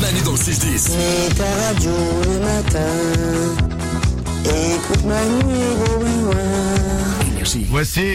Manu dans le 6-10. Et ta radio le matin. Écoute Manu au loin. Énergie. Voici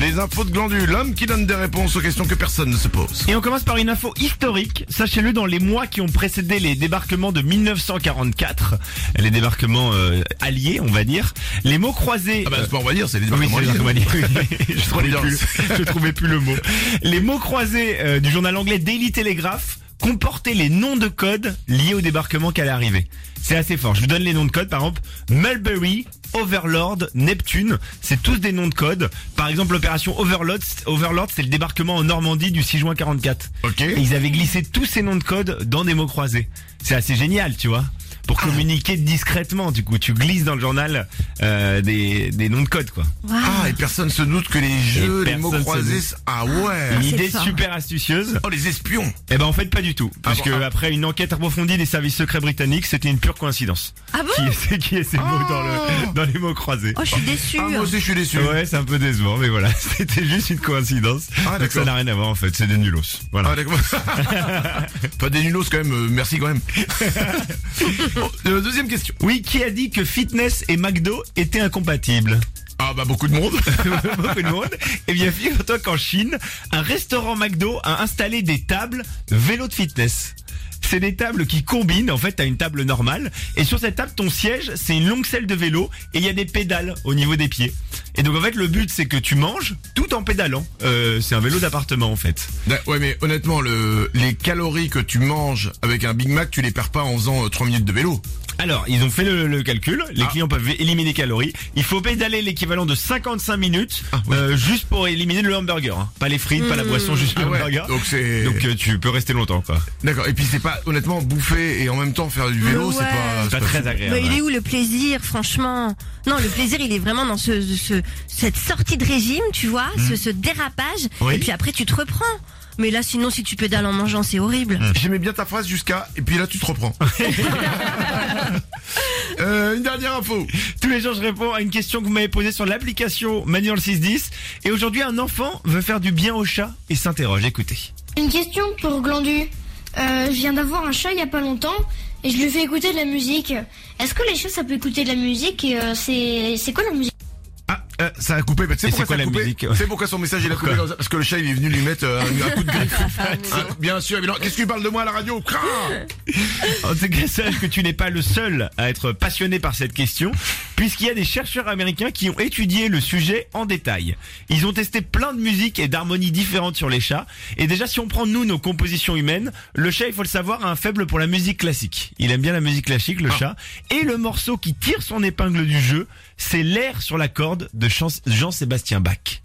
les infos de Glandu, l'homme qui donne des réponses aux questions que personne ne se pose. Et on commence par une info historique. Sachez-le, dans les mois qui ont précédé les débarquements de 1944, les débarquements euh, alliés, on va dire, les mots croisés... Ah bah, c'est pas on va dire, c'est les débarquements c'est alliés. les débarquements alliés. je, trouvais Bien. plus, je trouvais plus le mot. Les mots croisés euh, du journal anglais Daily Telegraph comportaient les noms de code liés au débarquement qui allait arriver. C'est assez fort. Je vous donne les noms de code. Par exemple, Mulberry, Overlord, Neptune, c'est tous des noms de code. Par exemple, l'opération Overlord, Overlord, c'est le débarquement en Normandie du 6 juin 44. Ok. Et ils avaient glissé tous ces noms de code dans des mots croisés. C'est assez génial, tu vois. Pour communiquer discrètement, du coup, tu glisses dans le journal euh, des, des noms de code, quoi. Ah, et personne se doute que les jeux, les mots croisés, ah ouais. Une c'est idée fort. super astucieuse. Oh, les espions. Eh ben en fait pas du tout, Ah puisque bon, ah. après une enquête approfondie des services secrets britanniques, c'était une pure coïncidence. Ah bon Qui est, qui est ces mots dans, le, dans les mots croisés Oh, je suis déçue. Ah, moi aussi, je suis déçu. Ouais, c'est un peu décevant, mais voilà, c'était juste une coïncidence. Ah, Donc d'accord. ça n'a rien à voir en fait, c'est des nulos. Voilà. Ah, d'accord. pas des nulos quand même, euh, merci quand même. Euh, deuxième question. Oui, qui a dit que fitness et McDo étaient incompatibles? Ah bah beaucoup de monde. Beaucoup de monde. Eh bien, figure-toi qu'en Chine, un restaurant McDo a installé des tables vélo de fitness. C'est des tables qui combinent, en fait, t'as une table normale, et sur cette table, ton siège, c'est une longue selle de vélo, et il y a des pédales au niveau des pieds. Et donc, en fait, le but, c'est que tu manges tout en pédalant. Euh, c'est un vélo d'appartement, en fait. Da- Ouais mais honnêtement le les calories que tu manges avec un Big Mac tu les perds pas en faisant 3 minutes de vélo. Alors, ils ont fait le, le calcul, les Ah. clients peuvent éliminer les calories. Il faut pédaler l'équivalent de 55 minutes, Ah, oui. euh, juste pour éliminer le hamburger. hein. Pas les frites, pas la boisson, juste le Ah ouais, hamburger. donc c'est Donc euh, tu peux rester longtemps, quoi. d'accord et puis c'est pas honnêtement bouffer et en même temps faire du vélo c'est pas C'est pas très fou. agréable. Mais il est où le plaisir, franchement? Non, le plaisir, il est vraiment dans ce, ce- cette sortie de régime, tu vois, ce, ce dérapage. Oui. Et puis après, tu te reprends. Mais là, sinon, si tu pédales en mangeant, c'est horrible. J'aimais bien ta phrase jusqu'à et puis là tu te reprends. Euh, une dernière info. Tous les jours, je réponds à une question que vous m'avez posée sur l'application Manuel 610. Et aujourd'hui, un enfant veut faire du bien au chat et s'interroge. Écoutez. Une question pour Glandu. Euh, je viens d'avoir un chat il y a pas longtemps et je lui fais écouter de la musique. Est-ce que les chats ça peut écouter de la musique et euh, c'est c'est quoi la musique euh, ça a coupé. Bah, tu sais pourquoi c'est quoi ça a la coupé musique Tu sais pourquoi son message il a coupé Parce que le chat il est venu lui mettre euh, un, un coup de griffe. Ah, bien sûr. Qu'est-ce que tu parles de moi à la radio? En tout cas, sache que tu n'es pas le seul à être passionné par cette question, puisqu'il y a des chercheurs américains qui ont étudié le sujet en détail. Ils ont testé plein de musiques et d'harmonies différentes sur les chats. Et déjà, si on prend nous nos compositions humaines, le chat, il faut le savoir, a un faible pour la musique classique. Il aime bien la musique classique, le chat. Et le morceau qui tire son épingle du jeu, c'est l'air sur la corde de Jean- Jean-Sébastien Bach.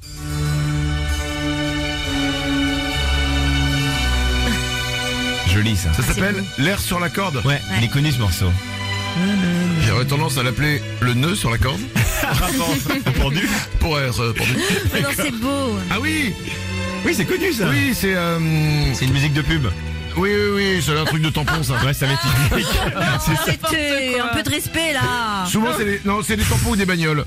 Joli ça. Ça s'appelle l'air sur la corde. Ouais, il est connu ce morceau. J'aurais tendance à l'appeler le nœud sur la corde. Pendu. Pour être euh, pendu. Mais non, c'est beau. Ah oui Oui, c'est connu ça. Oui, c'est... euh, C'est une musique de pub. Oui, oui, oui, c'est un truc de tampon ça. Ouais, ça va être typique. C'était un peu de respect, là. Souvent c'est des... Non, c'est des tampons ou des bagnoles.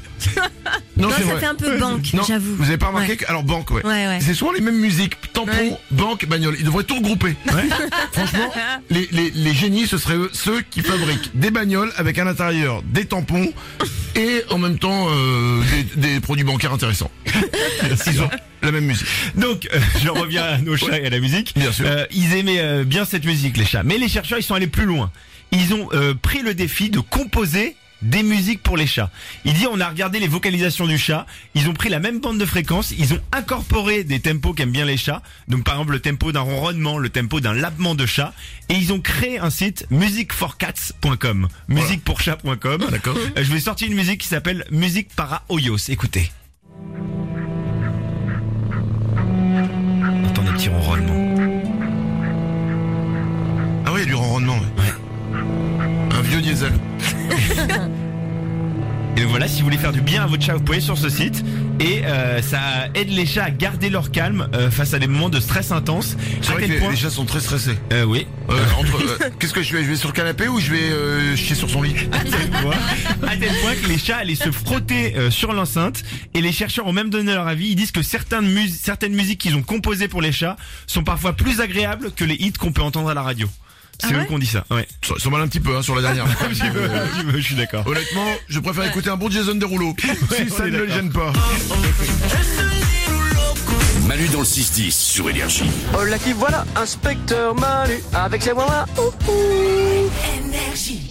Non, Non, ça vrai. fait un peu banque, Non, j'avoue. vous avez pas remarqué Ouais. que... Alors banque, ouais. Ouais, ouais. C'est souvent les mêmes musiques. Tampon, Ouais. banque, bagnole. Ils devraient tout regrouper. Franchement, les, les, les génies, ce seraient eux- ceux qui fabriquent des bagnoles avec à l'intérieur des tampons et en même temps euh, des, des produits bancaires intéressants. Ils ont la même musique. Donc, euh, je reviens à nos chats et à la musique. Bien sûr. Euh, ils aimaient euh, bien cette musique, les chats. Mais les chercheurs, ils sont allés plus loin. Ils ont euh, pris le défi de composer des musiques pour les chats. Il dit, on a regardé les vocalisations du chat, ils ont pris la même bande de fréquences, ils ont incorporé des tempos qu'aiment bien les chats, donc par exemple le tempo d'un ronronnement, le tempo d'un lapement de chat, et ils ont créé un site musicforcats.com, musiquepourchat.com. Ah, d'accord. Euh, je vais sortir une musique qui s'appelle Musique para Oyos, écoutez. Entendez petit ronronnement. Ah oui, il y a du ronronnement. Ouais. Un vieux diesel. Et donc voilà, si vous voulez faire du bien à votre chat, vous pouvez sur ce site. Et euh, ça aide les chats à garder leur calme euh, face à des moments de stress intense. C'est À vrai que tel les, point- les chats sont très stressés. Euh, oui. Euh, Qu'est-ce que je fais Je vais sur le canapé ou je vais euh, chier sur son lit à tel point, à tel point que les chats allaient se frotter euh, sur l'enceinte et les chercheurs ont même donné leur avis. Ils disent que certaines, mus- certaines musiques qu'ils ont composées pour les chats sont parfois plus agréables que les hits qu'on peut entendre à la radio. C'est Ah eux ouais qu'on dit ça. Ouais. Ça, ça m'en un petit peu hein, sur la dernière. je suis d'accord. Honnêtement, je préfère écouter un bon Jason Derulo. si ça ne le gêne pas. Manu dans le 6-10 sur Énergie. Oh là qui voilà, inspecteur Manu avec ses voix. Énergie.